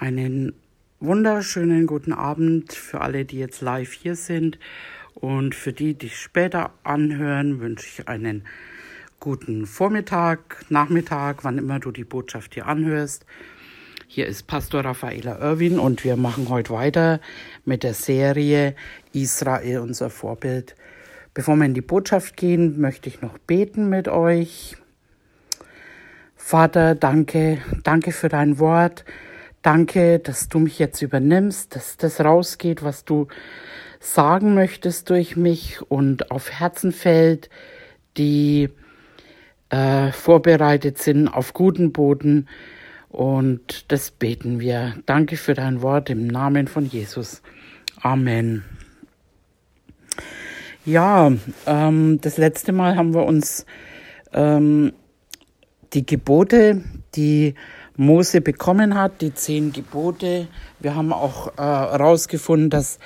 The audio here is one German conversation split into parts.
Einen wunderschönen guten Abend für alle, die jetzt live hier sind. Und für die, die später anhören, wünsche ich einen guten Vormittag, Nachmittag, wann immer du die Botschaft hier anhörst. Hier ist Pastor Raffaela Irwin und wir machen heute weiter mit der Serie Israel, unser Vorbild. Bevor wir in die Botschaft gehen, möchte ich noch beten mit euch. Vater, danke, danke für dein Wort. Danke, dass du mich jetzt übernimmst, dass das rausgeht, was du sagen möchtest durch mich und auf Herzen fällt, die äh, vorbereitet sind auf guten Boden. Und das beten wir. Danke für dein Wort im Namen von Jesus. Amen. Ja, ähm, das letzte Mal haben wir uns ähm, die Gebote, die Mose bekommen hat, die zehn Gebote. Wir haben auch herausgefunden, äh, dass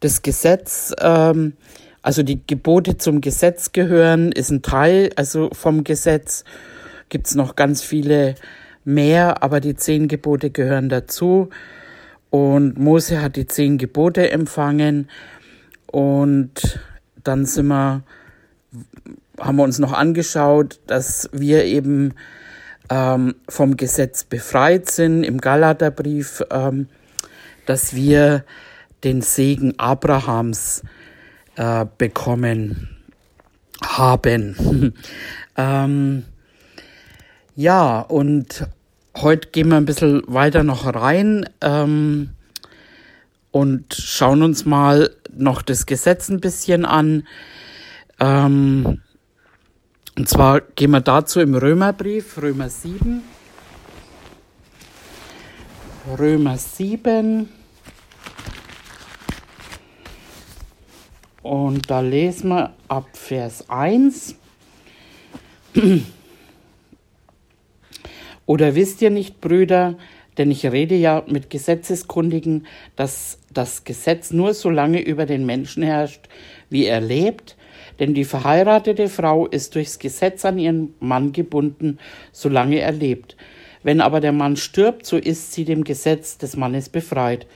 das Gesetz, ähm, also die Gebote zum Gesetz gehören, ist ein Teil, also vom Gesetz gibt's noch ganz viele mehr, aber die zehn Gebote gehören dazu. Und Mose hat die zehn Gebote empfangen und dann sind wir, haben wir uns noch angeschaut, dass wir eben ähm, vom Gesetz befreit sind, im Galaterbrief, ähm, dass wir den Segen Abrahams äh, bekommen haben. ähm, ja, und heute gehen wir ein bisschen weiter noch rein ähm, und schauen uns mal noch das Gesetz ein bisschen an. Ähm, und zwar gehen wir dazu im Römerbrief, Römer 7. Römer 7. Und da lesen wir ab Vers 1. Oder wisst ihr nicht, Brüder, denn ich rede ja mit Gesetzeskundigen, dass das Gesetz nur so lange über den Menschen herrscht, wie er lebt, denn die verheiratete Frau ist durchs Gesetz an ihren Mann gebunden, solange er lebt. Wenn aber der Mann stirbt, so ist sie dem Gesetz des Mannes befreit.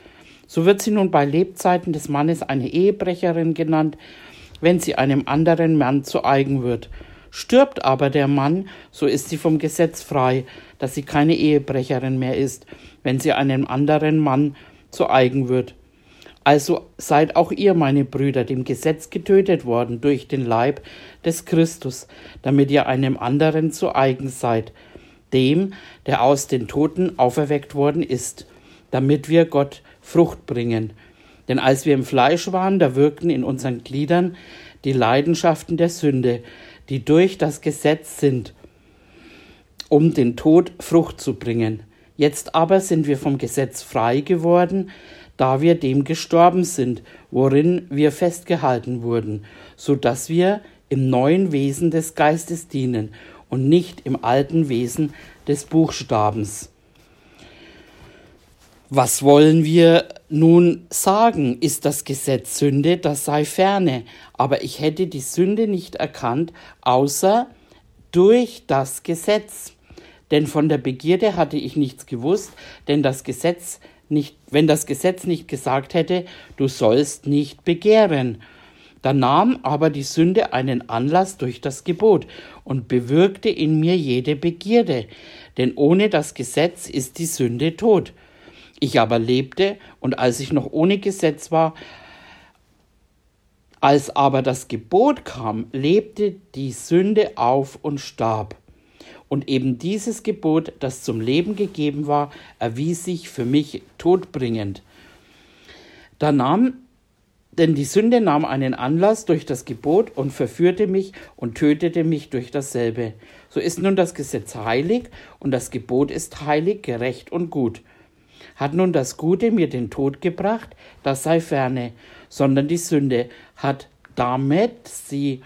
So wird sie nun bei Lebzeiten des Mannes eine Ehebrecherin genannt, wenn sie einem anderen Mann zu eigen wird. Stirbt aber der Mann, so ist sie vom Gesetz frei, dass sie keine Ehebrecherin mehr ist, wenn sie einem anderen Mann zu eigen wird. Also seid auch ihr, meine Brüder, dem Gesetz getötet worden durch den Leib des Christus, damit ihr einem anderen zu eigen seid, dem, der aus den Toten auferweckt worden ist, damit wir Gott Frucht bringen. Denn als wir im Fleisch waren, da wirkten in unseren Gliedern die Leidenschaften der Sünde, die durch das Gesetz sind, um den Tod Frucht zu bringen. Jetzt aber sind wir vom Gesetz frei geworden, da wir dem gestorben sind, worin wir festgehalten wurden, so dass wir im neuen Wesen des Geistes dienen und nicht im alten Wesen des Buchstabens. Was wollen wir nun sagen? Ist das Gesetz Sünde? Das sei ferne. Aber ich hätte die Sünde nicht erkannt, außer durch das Gesetz. Denn von der Begierde hatte ich nichts gewusst, denn das Gesetz nicht, wenn das Gesetz nicht gesagt hätte, du sollst nicht begehren. Da nahm aber die Sünde einen Anlass durch das Gebot und bewirkte in mir jede Begierde, denn ohne das Gesetz ist die Sünde tot. Ich aber lebte, und als ich noch ohne Gesetz war, als aber das Gebot kam, lebte die Sünde auf und starb. Und eben dieses Gebot, das zum Leben gegeben war, erwies sich für mich todbringend. Da nahm, denn die Sünde nahm einen Anlass durch das Gebot und verführte mich und tötete mich durch dasselbe. So ist nun das Gesetz heilig und das Gebot ist heilig, gerecht und gut. Hat nun das Gute mir den Tod gebracht, das sei ferne, sondern die Sünde hat damit sie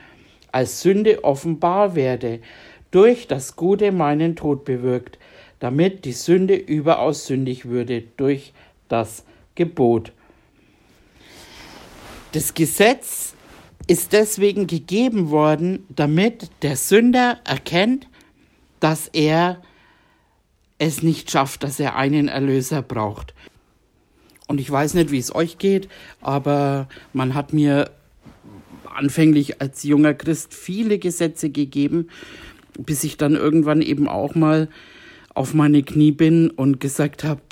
als Sünde offenbar werde, durch das Gute meinen Tod bewirkt, damit die Sünde überaus sündig würde durch das Gebot. Das Gesetz ist deswegen gegeben worden, damit der Sünder erkennt, dass er es nicht schafft, dass er einen Erlöser braucht. Und ich weiß nicht, wie es euch geht, aber man hat mir anfänglich als junger Christ viele Gesetze gegeben, bis ich dann irgendwann eben auch mal auf meine Knie bin und gesagt habe,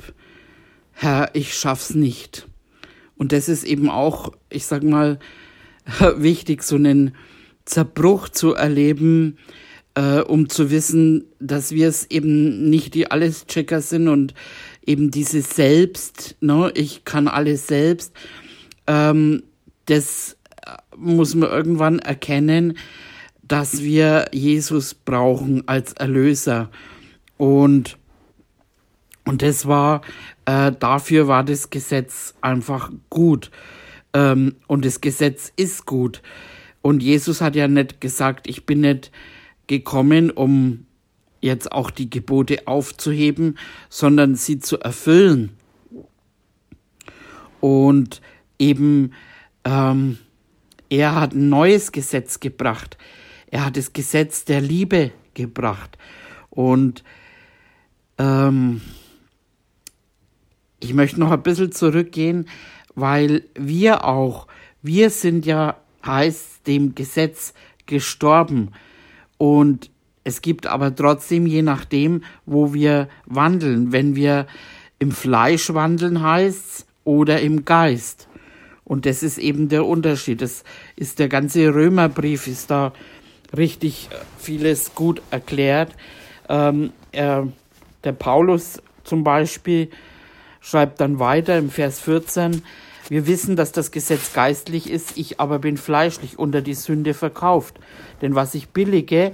Herr, ich schaff's nicht. Und das ist eben auch, ich sag mal, wichtig, so einen Zerbruch zu erleben, äh, um zu wissen, dass wir es eben nicht die Alles-Checker sind und eben dieses Selbst, ne, ich kann alles selbst, ähm, das muss man irgendwann erkennen, dass wir Jesus brauchen als Erlöser. Und, und das war, äh, dafür war das Gesetz einfach gut. Ähm, und das Gesetz ist gut. Und Jesus hat ja nicht gesagt, ich bin nicht gekommen, um jetzt auch die Gebote aufzuheben, sondern sie zu erfüllen. Und eben, ähm, er hat ein neues Gesetz gebracht. Er hat das Gesetz der Liebe gebracht. Und ähm, ich möchte noch ein bisschen zurückgehen, weil wir auch, wir sind ja, heißt dem Gesetz gestorben. Und es gibt aber trotzdem, je nachdem, wo wir wandeln, wenn wir im Fleisch wandeln heißt oder im Geist. Und das ist eben der Unterschied. Das ist der ganze Römerbrief, ist da richtig vieles gut erklärt. Ähm, äh, der Paulus zum Beispiel schreibt dann weiter im Vers 14, wir wissen, dass das Gesetz geistlich ist, ich aber bin fleischlich unter die Sünde verkauft. Denn was ich billige, äh,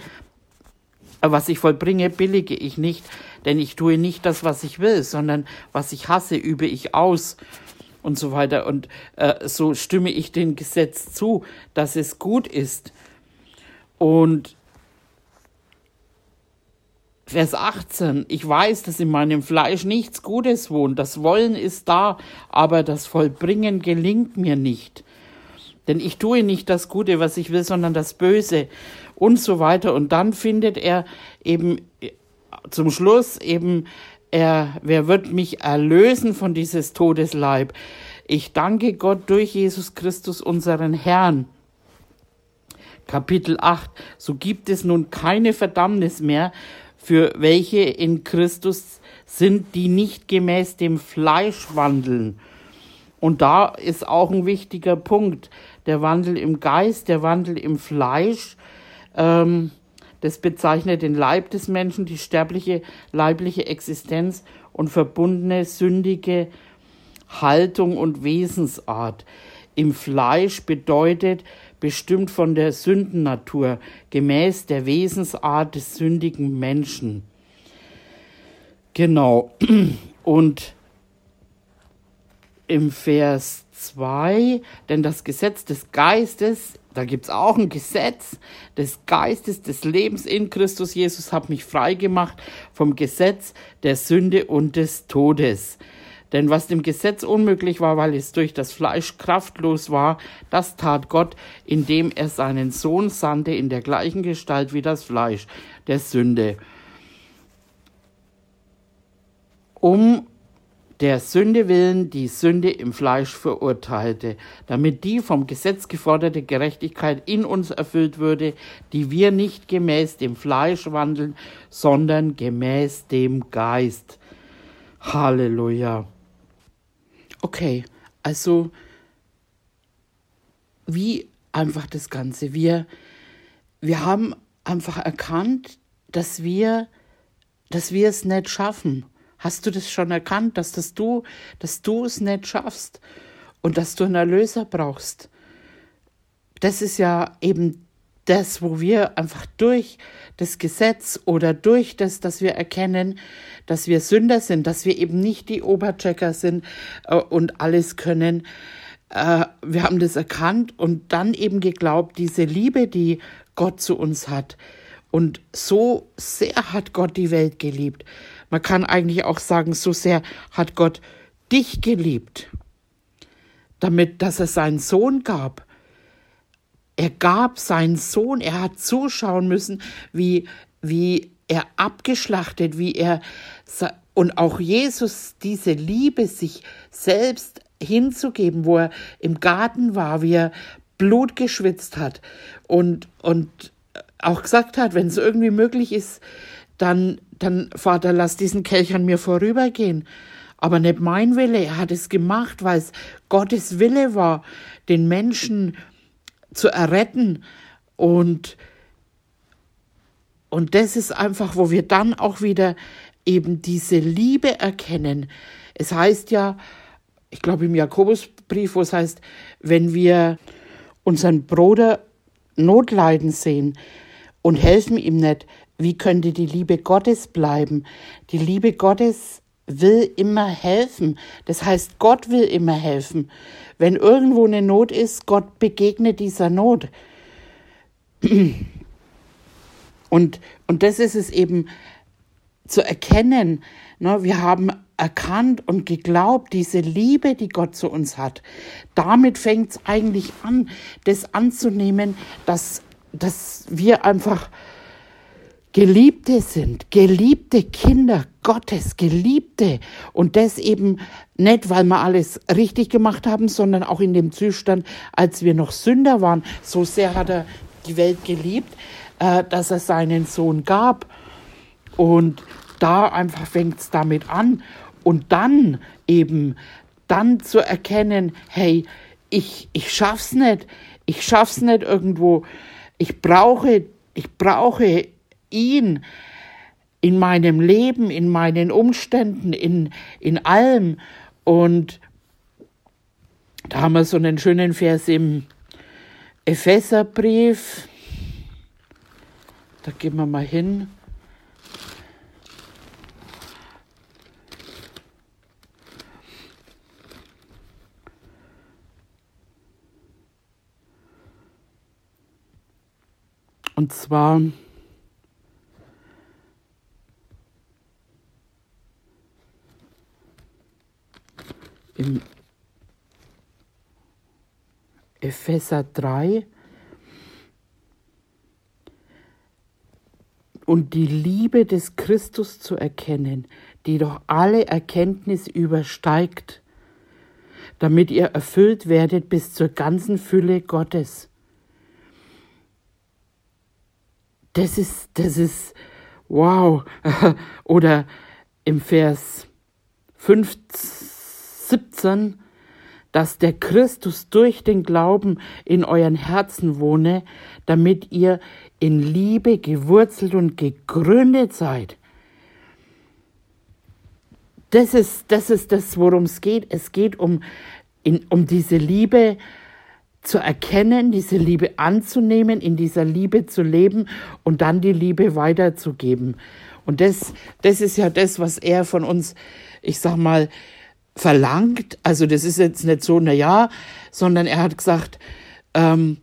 was ich vollbringe, billige ich nicht, denn ich tue nicht das, was ich will, sondern was ich hasse, übe ich aus und so weiter. Und äh, so stimme ich dem Gesetz zu, dass es gut ist. Und Vers 18, ich weiß, dass in meinem Fleisch nichts Gutes wohnt, das Wollen ist da, aber das Vollbringen gelingt mir nicht. Denn ich tue nicht das Gute, was ich will, sondern das Böse und so weiter. Und dann findet er eben zum Schluss eben, er, wer wird mich erlösen von dieses Todesleib? Ich danke Gott durch Jesus Christus, unseren Herrn. Kapitel 8. So gibt es nun keine Verdammnis mehr für welche in Christus sind, die nicht gemäß dem Fleisch wandeln. Und da ist auch ein wichtiger Punkt. Der Wandel im Geist, der Wandel im Fleisch, ähm, das bezeichnet den Leib des Menschen, die sterbliche leibliche Existenz und verbundene sündige Haltung und Wesensart. Im Fleisch bedeutet bestimmt von der Sündennatur, gemäß der Wesensart des sündigen Menschen. Genau. Und im Vers 2, denn das Gesetz des Geistes, da gibt es auch ein Gesetz des Geistes, des Lebens in Christus Jesus, hat mich frei gemacht vom Gesetz der Sünde und des Todes. Denn was dem Gesetz unmöglich war, weil es durch das Fleisch kraftlos war, das tat Gott, indem er seinen Sohn sandte in der gleichen Gestalt wie das Fleisch der Sünde. Um der Sünde willen die Sünde im Fleisch verurteilte, damit die vom Gesetz geforderte Gerechtigkeit in uns erfüllt würde, die wir nicht gemäß dem Fleisch wandeln, sondern gemäß dem Geist. Halleluja. Okay, also wie einfach das Ganze. Wir, wir haben einfach erkannt, dass wir, dass wir es nicht schaffen. Hast du das schon erkannt, dass das du, dass du es nicht schaffst und dass du einen Erlöser brauchst? Das ist ja eben das, wo wir einfach durch das Gesetz oder durch das, dass wir erkennen, dass wir Sünder sind, dass wir eben nicht die Oberchecker sind äh, und alles können. Äh, wir haben das erkannt und dann eben geglaubt, diese Liebe, die Gott zu uns hat. Und so sehr hat Gott die Welt geliebt. Man kann eigentlich auch sagen, so sehr hat Gott dich geliebt, damit, dass er seinen Sohn gab er gab seinen Sohn, er hat zuschauen müssen, wie, wie er abgeschlachtet, wie er und auch Jesus diese Liebe, sich selbst hinzugeben, wo er im Garten war, wie er Blut geschwitzt hat und, und auch gesagt hat, wenn es irgendwie möglich ist, dann, dann, Vater, lass diesen Kelch an mir vorübergehen. Aber nicht mein Wille, er hat es gemacht, weil es Gottes Wille war, den Menschen zu erretten. Und, und das ist einfach, wo wir dann auch wieder eben diese Liebe erkennen. Es heißt ja, ich glaube im Jakobusbrief, wo es heißt, wenn wir unseren Bruder Notleiden sehen und helfen ihm nicht, wie könnte die Liebe Gottes bleiben? Die Liebe Gottes will immer helfen. Das heißt, Gott will immer helfen. Wenn irgendwo eine Not ist, Gott begegnet dieser Not. Und, und das ist es eben zu erkennen. Ne, wir haben erkannt und geglaubt, diese Liebe, die Gott zu uns hat. Damit fängt es eigentlich an, das anzunehmen, dass, dass wir einfach Geliebte sind, geliebte Kinder Gottes, Geliebte. Und das eben nicht, weil wir alles richtig gemacht haben, sondern auch in dem Zustand, als wir noch Sünder waren. So sehr hat er die Welt geliebt, äh, dass er seinen Sohn gab. Und da einfach fängt es damit an. Und dann eben, dann zu erkennen, hey, ich, ich schaff's nicht, ich schaff's nicht irgendwo. Ich brauche, ich brauche ihn in meinem Leben, in meinen Umständen, in, in allem. Und da haben wir so einen schönen Vers im Epheserbrief. Da gehen wir mal hin. Und zwar im Epheser 3 und die Liebe des Christus zu erkennen, die doch alle Erkenntnis übersteigt, damit ihr erfüllt werdet bis zur ganzen Fülle Gottes. Das ist, das ist, wow. Oder im Vers 15, 17, dass der Christus durch den Glauben in euren Herzen wohne, damit ihr in Liebe gewurzelt und gegründet seid. Das ist das, ist das worum es geht. Es geht um, in, um diese Liebe zu erkennen, diese Liebe anzunehmen, in dieser Liebe zu leben und dann die Liebe weiterzugeben. Und das, das ist ja das, was er von uns, ich sag mal, verlangt. Also das ist jetzt nicht so, na ja, sondern er hat gesagt, ähm,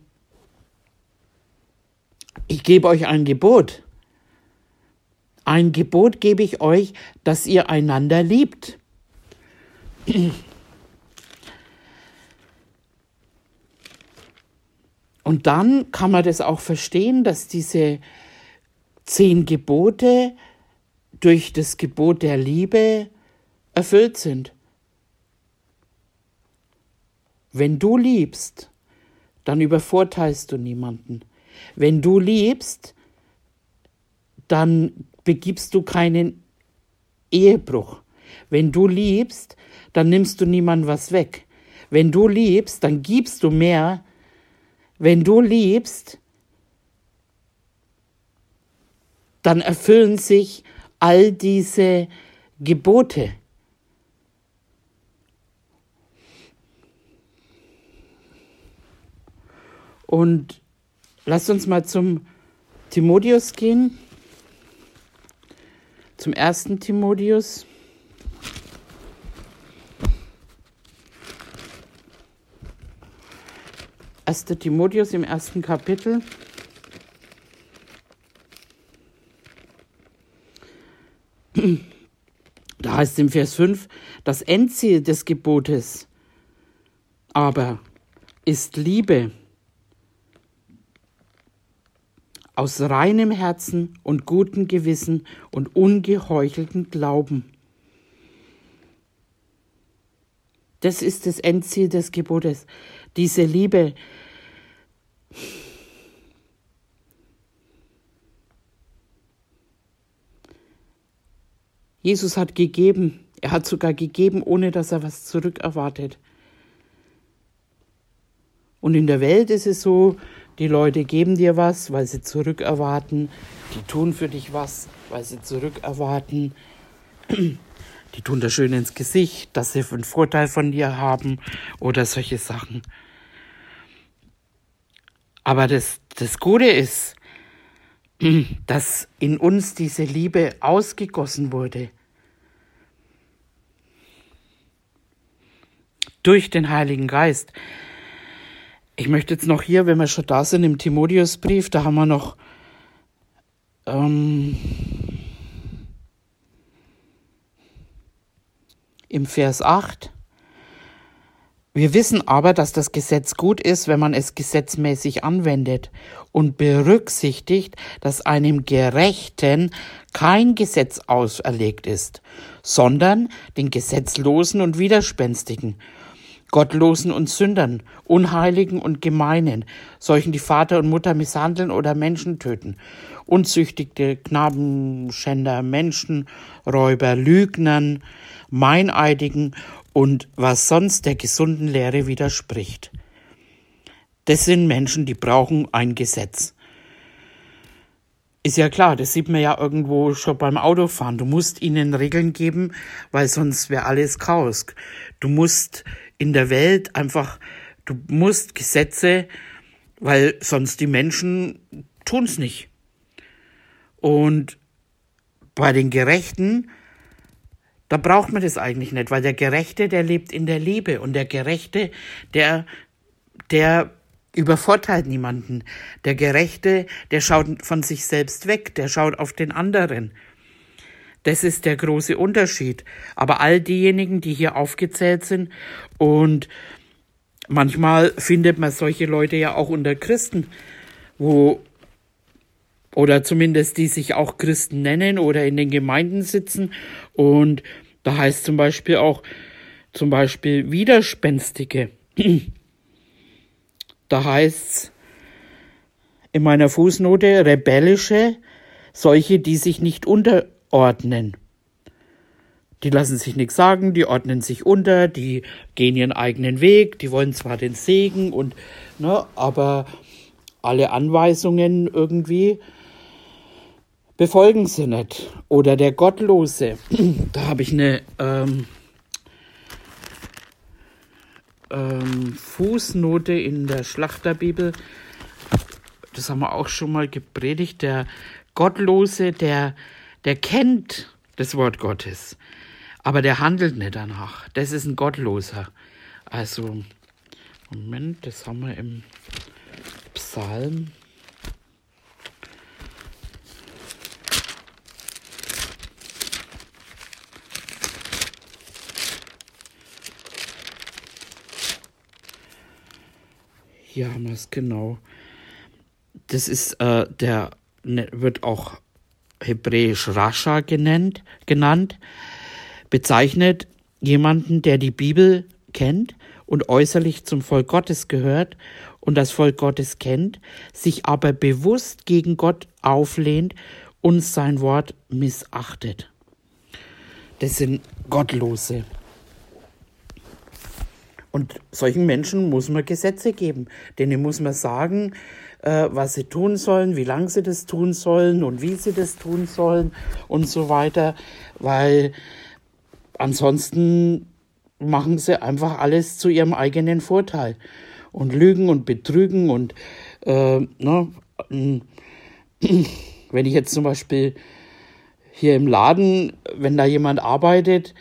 ich gebe euch ein Gebot. Ein Gebot gebe ich euch, dass ihr einander liebt. Und dann kann man das auch verstehen, dass diese zehn Gebote durch das Gebot der Liebe erfüllt sind. Wenn du liebst, dann übervorteilst du niemanden. Wenn du liebst, dann begibst du keinen Ehebruch. Wenn du liebst, dann nimmst du niemandem was weg. Wenn du liebst, dann gibst du mehr. Wenn du liebst, dann erfüllen sich all diese Gebote. Und lasst uns mal zum Timotheus gehen. Zum ersten Timotheus. Erster Timotheus im ersten Kapitel. Da heißt im Vers 5, das Endziel des Gebotes aber ist Liebe aus reinem Herzen und gutem Gewissen und ungeheuchelten Glauben. Das ist das Endziel des Gebotes. Diese Liebe. Jesus hat gegeben. Er hat sogar gegeben, ohne dass er was zurückerwartet. Und in der Welt ist es so, die Leute geben dir was, weil sie zurückerwarten. Die tun für dich was, weil sie zurückerwarten. Die tun das schön ins Gesicht, dass sie einen Vorteil von dir haben oder solche Sachen. Aber das, das Gute ist, dass in uns diese Liebe ausgegossen wurde. Durch den Heiligen Geist. Ich möchte jetzt noch hier, wenn wir schon da sind, im Timotheusbrief, da haben wir noch ähm, im Vers 8. Wir wissen aber, dass das Gesetz gut ist, wenn man es gesetzmäßig anwendet und berücksichtigt, dass einem Gerechten kein Gesetz auferlegt ist, sondern den Gesetzlosen und Widerspenstigen, Gottlosen und Sündern, Unheiligen und Gemeinen, solchen, die Vater und Mutter misshandeln oder Menschen töten, Unzüchtigte, Knabenschänder, Menschenräuber, Lügnern, Meineidigen und was sonst der gesunden Lehre widerspricht. Das sind Menschen, die brauchen ein Gesetz. Ist ja klar, das sieht man ja irgendwo schon beim Autofahren. Du musst ihnen Regeln geben, weil sonst wäre alles Chaos. Du musst in der Welt einfach, du musst Gesetze, weil sonst die Menschen tun es nicht. Und bei den Gerechten da braucht man das eigentlich nicht, weil der Gerechte, der lebt in der Liebe und der Gerechte, der, der übervorteilt niemanden. Der Gerechte, der schaut von sich selbst weg, der schaut auf den anderen. Das ist der große Unterschied. Aber all diejenigen, die hier aufgezählt sind und manchmal findet man solche Leute ja auch unter Christen, wo oder zumindest die sich auch Christen nennen oder in den Gemeinden sitzen. Und da heißt zum Beispiel auch zum Beispiel Widerspenstige. Da heißt's in meiner Fußnote rebellische, solche, die sich nicht unterordnen. Die lassen sich nichts sagen, die ordnen sich unter, die gehen ihren eigenen Weg, die wollen zwar den Segen und, ne, aber alle Anweisungen irgendwie befolgen sie nicht. Oder der Gottlose. Da habe ich eine ähm, ähm, Fußnote in der Schlachterbibel. Das haben wir auch schon mal gepredigt. Der Gottlose, der, der kennt das Wort Gottes, aber der handelt nicht danach. Das ist ein Gottloser. Also, Moment, das haben wir im Psalm Hier haben wir es genau. Das ist äh, der ne, wird auch hebräisch Rascha genannt, genannt, bezeichnet jemanden, der die Bibel kennt und äußerlich zum Volk Gottes gehört und das Volk Gottes kennt, sich aber bewusst gegen Gott auflehnt und sein Wort missachtet. Das sind Gottlose. Und solchen Menschen muss man Gesetze geben. Denen muss man sagen, äh, was sie tun sollen, wie lange sie das tun sollen und wie sie das tun sollen und so weiter. Weil ansonsten machen sie einfach alles zu ihrem eigenen Vorteil und lügen und betrügen und äh, ne, wenn ich jetzt zum Beispiel hier im Laden, wenn da jemand arbeitet,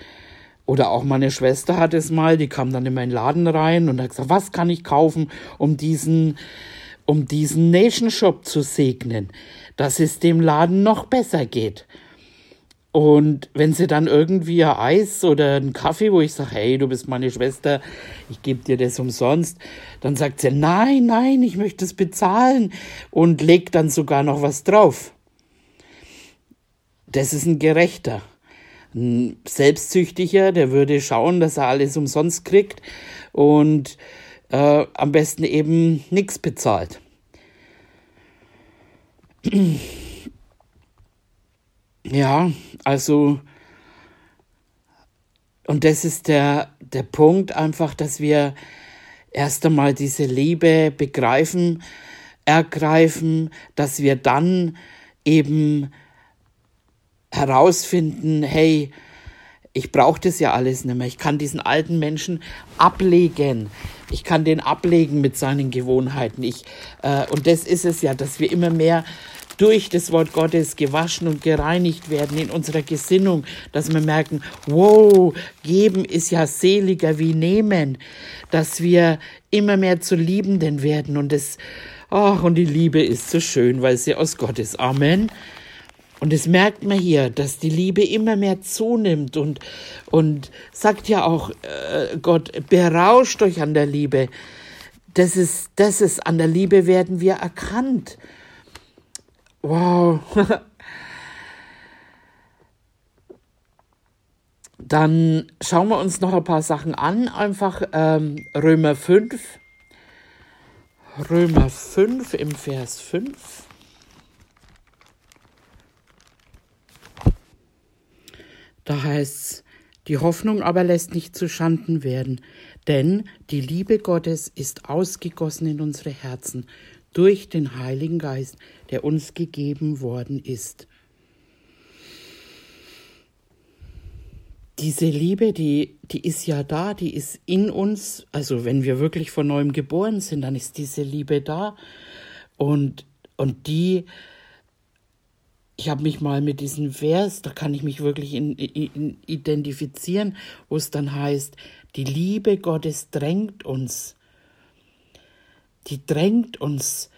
oder auch meine Schwester hat es mal, die kam dann in meinen Laden rein und hat gesagt, was kann ich kaufen, um diesen, um diesen Nation Shop zu segnen, dass es dem Laden noch besser geht. Und wenn sie dann irgendwie ein Eis oder einen Kaffee, wo ich sage, hey, du bist meine Schwester, ich gebe dir das umsonst, dann sagt sie, nein, nein, ich möchte es bezahlen und legt dann sogar noch was drauf. Das ist ein Gerechter. Ein Selbstsüchtiger, der würde schauen, dass er alles umsonst kriegt und äh, am besten eben nichts bezahlt. Ja, also, und das ist der, der Punkt einfach, dass wir erst einmal diese Liebe begreifen, ergreifen, dass wir dann eben herausfinden, hey, ich brauche das ja alles nicht mehr. Ich kann diesen alten Menschen ablegen. Ich kann den ablegen mit seinen Gewohnheiten. Ich, äh, und das ist es ja, dass wir immer mehr durch das Wort Gottes gewaschen und gereinigt werden in unserer Gesinnung, dass wir merken, wow, geben ist ja seliger wie nehmen, dass wir immer mehr zu Liebenden werden und das, ach, und die Liebe ist so schön, weil sie aus Gott ist. Amen. Und es merkt man hier, dass die Liebe immer mehr zunimmt und, und sagt ja auch äh, Gott, berauscht euch an der Liebe. Das ist, das ist, an der Liebe werden wir erkannt. Wow. Dann schauen wir uns noch ein paar Sachen an. Einfach ähm, Römer 5. Römer 5 im Vers 5. Da heißt es, die Hoffnung aber lässt nicht zu Schanden werden, denn die Liebe Gottes ist ausgegossen in unsere Herzen durch den Heiligen Geist, der uns gegeben worden ist. Diese Liebe, die, die ist ja da, die ist in uns. Also wenn wir wirklich von neuem geboren sind, dann ist diese Liebe da. Und, und die, ich habe mich mal mit diesem Vers, da kann ich mich wirklich in, in, identifizieren, wo es dann heißt, die Liebe Gottes drängt uns die drängt uns,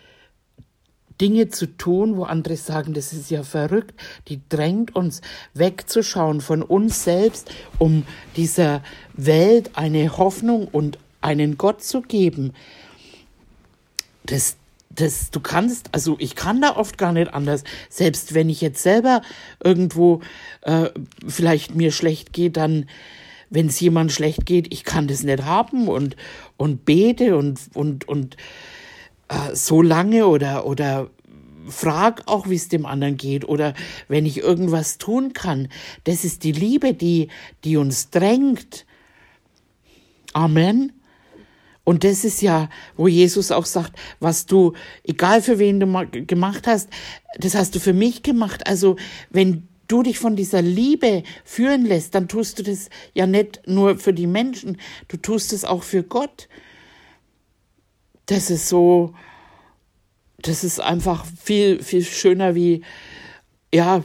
Dinge zu tun, wo andere sagen, das ist ja verrückt, die drängt uns wegzuschauen von uns selbst, um dieser Welt eine Hoffnung und einen Gott zu geben. Das, das, du kannst, also ich kann da oft gar nicht anders. Selbst wenn ich jetzt selber irgendwo äh, vielleicht mir schlecht geht, dann, wenn es jemand schlecht geht, ich kann das nicht haben und, und bete und, und, und äh, so lange oder, oder frag auch, wie es dem anderen geht oder wenn ich irgendwas tun kann. Das ist die Liebe, die, die uns drängt. Amen. Und das ist ja, wo Jesus auch sagt, was du, egal für wen du gemacht hast, das hast du für mich gemacht. Also wenn du dich von dieser Liebe führen lässt, dann tust du das ja nicht nur für die Menschen, du tust es auch für Gott. Das ist so, das ist einfach viel, viel schöner wie, ja,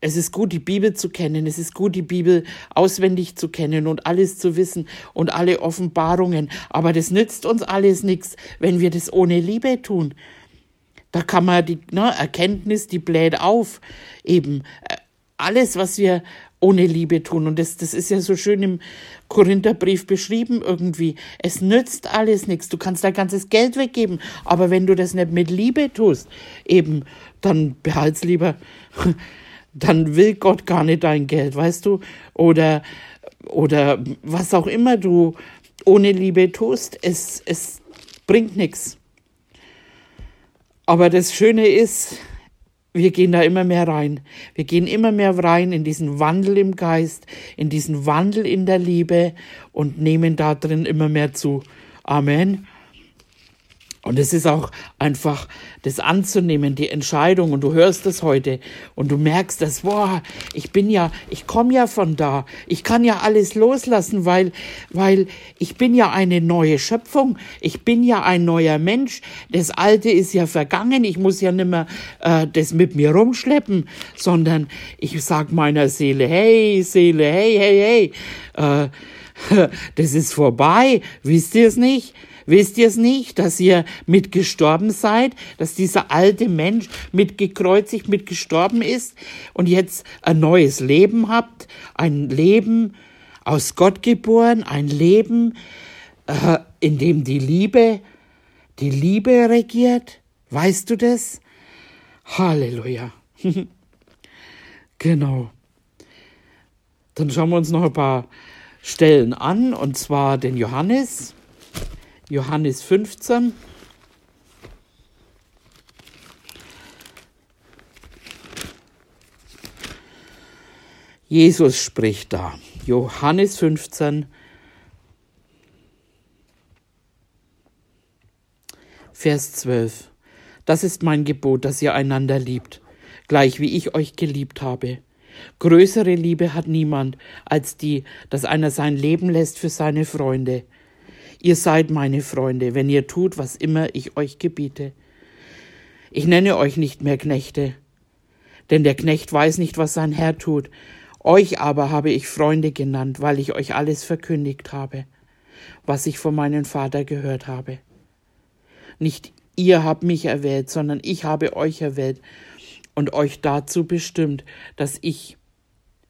es ist gut, die Bibel zu kennen. Es ist gut, die Bibel auswendig zu kennen und alles zu wissen und alle Offenbarungen. Aber das nützt uns alles nichts, wenn wir das ohne Liebe tun. Da kann man die ne, Erkenntnis, die bläht auf. Eben äh, alles, was wir ohne Liebe tun. Und das, das ist ja so schön im Korintherbrief beschrieben irgendwie. Es nützt alles nichts. Du kannst dein ganzes Geld weggeben. Aber wenn du das nicht mit Liebe tust, eben, dann behalt's lieber. Dann will Gott gar nicht dein Geld, weißt du? Oder, oder was auch immer du ohne Liebe tust, es, es bringt nichts. Aber das Schöne ist, wir gehen da immer mehr rein. Wir gehen immer mehr rein in diesen Wandel im Geist, in diesen Wandel in der Liebe und nehmen da drin immer mehr zu. Amen. Und es ist auch einfach das anzunehmen, die Entscheidung. Und du hörst es heute und du merkst das, boah, ich bin ja, ich komme ja von da. Ich kann ja alles loslassen, weil, weil ich bin ja eine neue Schöpfung. Ich bin ja ein neuer Mensch. Das Alte ist ja vergangen. Ich muss ja nicht mehr äh, das mit mir rumschleppen, sondern ich sag meiner Seele, hey, Seele, hey, hey, hey, äh, das ist vorbei. Wisst ihr es nicht? Wisst ihr es nicht, dass ihr mitgestorben seid, dass dieser alte Mensch mitgekreuzigt, mitgestorben ist und jetzt ein neues Leben habt, ein Leben aus Gott geboren, ein Leben, äh, in dem die Liebe, die Liebe regiert? Weißt du das? Halleluja. genau. Dann schauen wir uns noch ein paar Stellen an, und zwar den Johannes. Johannes 15. Jesus spricht da. Johannes 15, Vers 12. Das ist mein Gebot, dass ihr einander liebt, gleich wie ich euch geliebt habe. Größere Liebe hat niemand als die, dass einer sein Leben lässt für seine Freunde. Ihr seid meine Freunde, wenn ihr tut, was immer ich euch gebiete. Ich nenne euch nicht mehr Knechte, denn der Knecht weiß nicht, was sein Herr tut. Euch aber habe ich Freunde genannt, weil ich euch alles verkündigt habe, was ich von meinem Vater gehört habe. Nicht ihr habt mich erwählt, sondern ich habe euch erwählt und euch dazu bestimmt, dass ich,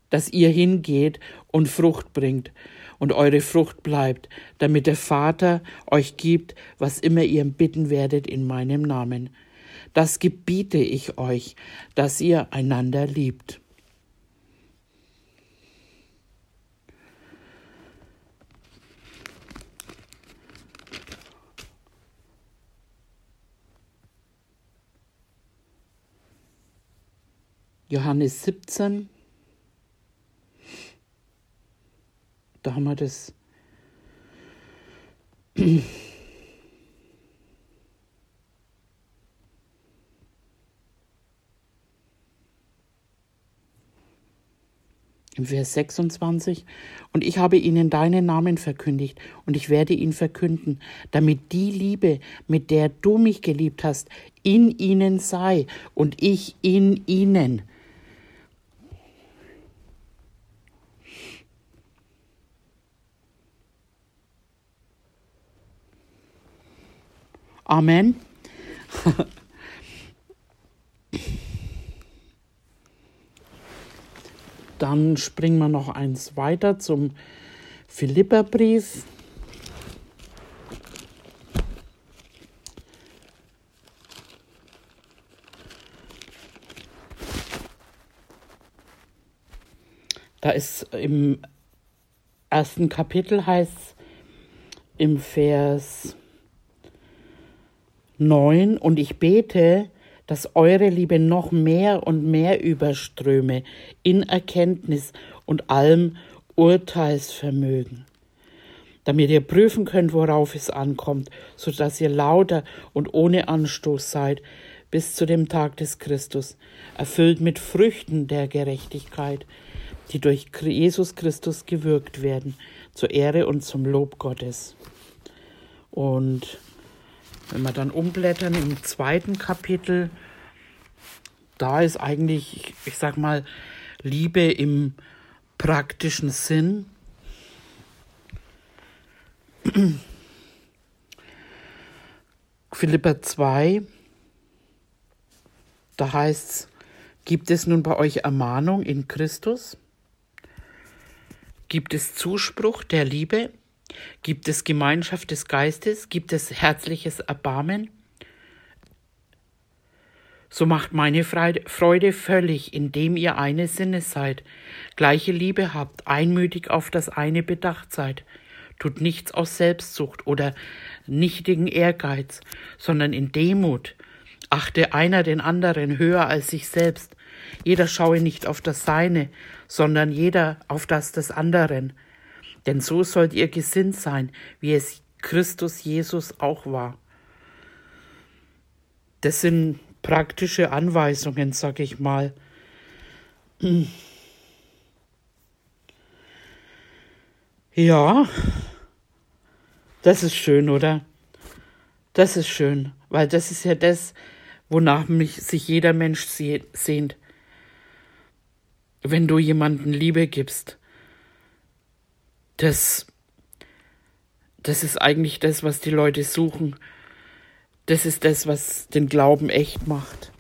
dass ihr hingeht und Frucht bringt und eure Frucht bleibt, damit der Vater euch gibt, was immer ihr bitten werdet in meinem Namen. Das gebiete ich euch, dass ihr einander liebt. Johannes 17. haben wir das. Im Vers 26, und ich habe ihnen deinen Namen verkündigt, und ich werde ihn verkünden, damit die Liebe, mit der du mich geliebt hast, in ihnen sei und ich in ihnen. Amen. Dann springen wir noch eins weiter zum Philipperbrief. Da ist im ersten Kapitel heißt im Vers 9 und ich bete, dass eure Liebe noch mehr und mehr überströme in Erkenntnis und allem Urteilsvermögen, damit ihr prüfen könnt, worauf es ankommt, so dass ihr lauter und ohne Anstoß seid bis zu dem Tag des Christus, erfüllt mit Früchten der Gerechtigkeit, die durch Jesus Christus gewirkt werden, zur Ehre und zum Lob Gottes. Und wenn wir dann umblättern im zweiten Kapitel, da ist eigentlich, ich sag mal, Liebe im praktischen Sinn. Philippa 2, da heißt es, gibt es nun bei euch Ermahnung in Christus? Gibt es Zuspruch der Liebe? Gibt es Gemeinschaft des Geistes? Gibt es herzliches Erbarmen? So macht meine Freude völlig, indem ihr eine Sinne seid, gleiche Liebe habt, einmütig auf das eine bedacht seid. Tut nichts aus Selbstsucht oder nichtigen Ehrgeiz, sondern in Demut. Achte einer den anderen höher als sich selbst. Jeder schaue nicht auf das Seine, sondern jeder auf das des anderen. Denn so sollt ihr gesinnt sein, wie es Christus Jesus auch war. Das sind praktische Anweisungen, sag ich mal. Ja, das ist schön, oder? Das ist schön, weil das ist ja das, wonach mich sich jeder Mensch sehnt. Wenn du jemanden Liebe gibst, das, das ist eigentlich das, was die Leute suchen. Das ist das, was den Glauben echt macht.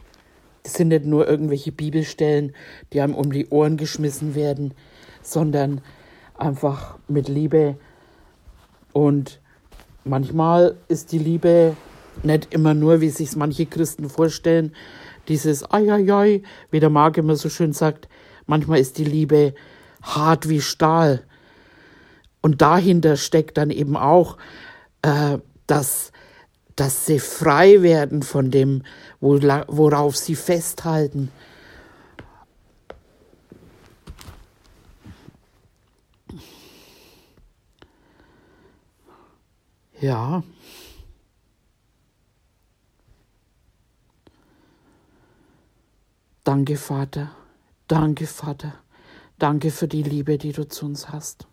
Das sind nicht nur irgendwelche Bibelstellen, die einem um die Ohren geschmissen werden, sondern einfach mit Liebe. Und manchmal ist die Liebe nicht immer nur, wie sich manche Christen vorstellen, dieses Eieiei, wie der Marc immer so schön sagt, manchmal ist die Liebe hart wie Stahl. Und dahinter steckt dann eben auch, äh, dass, dass sie frei werden von dem, worauf sie festhalten. Ja. Danke, Vater. Danke, Vater. Danke für die Liebe, die du zu uns hast.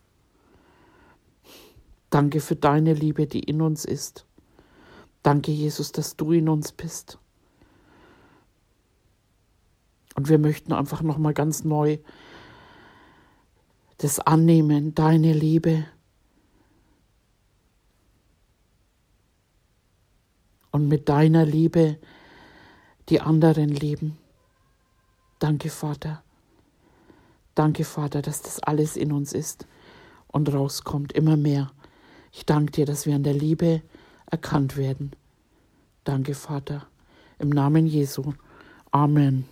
Danke für deine Liebe, die in uns ist. Danke, Jesus, dass du in uns bist. Und wir möchten einfach nochmal ganz neu das annehmen, deine Liebe. Und mit deiner Liebe die anderen lieben. Danke, Vater. Danke, Vater, dass das alles in uns ist und rauskommt, immer mehr. Ich danke dir, dass wir an der Liebe erkannt werden. Danke, Vater. Im Namen Jesu. Amen.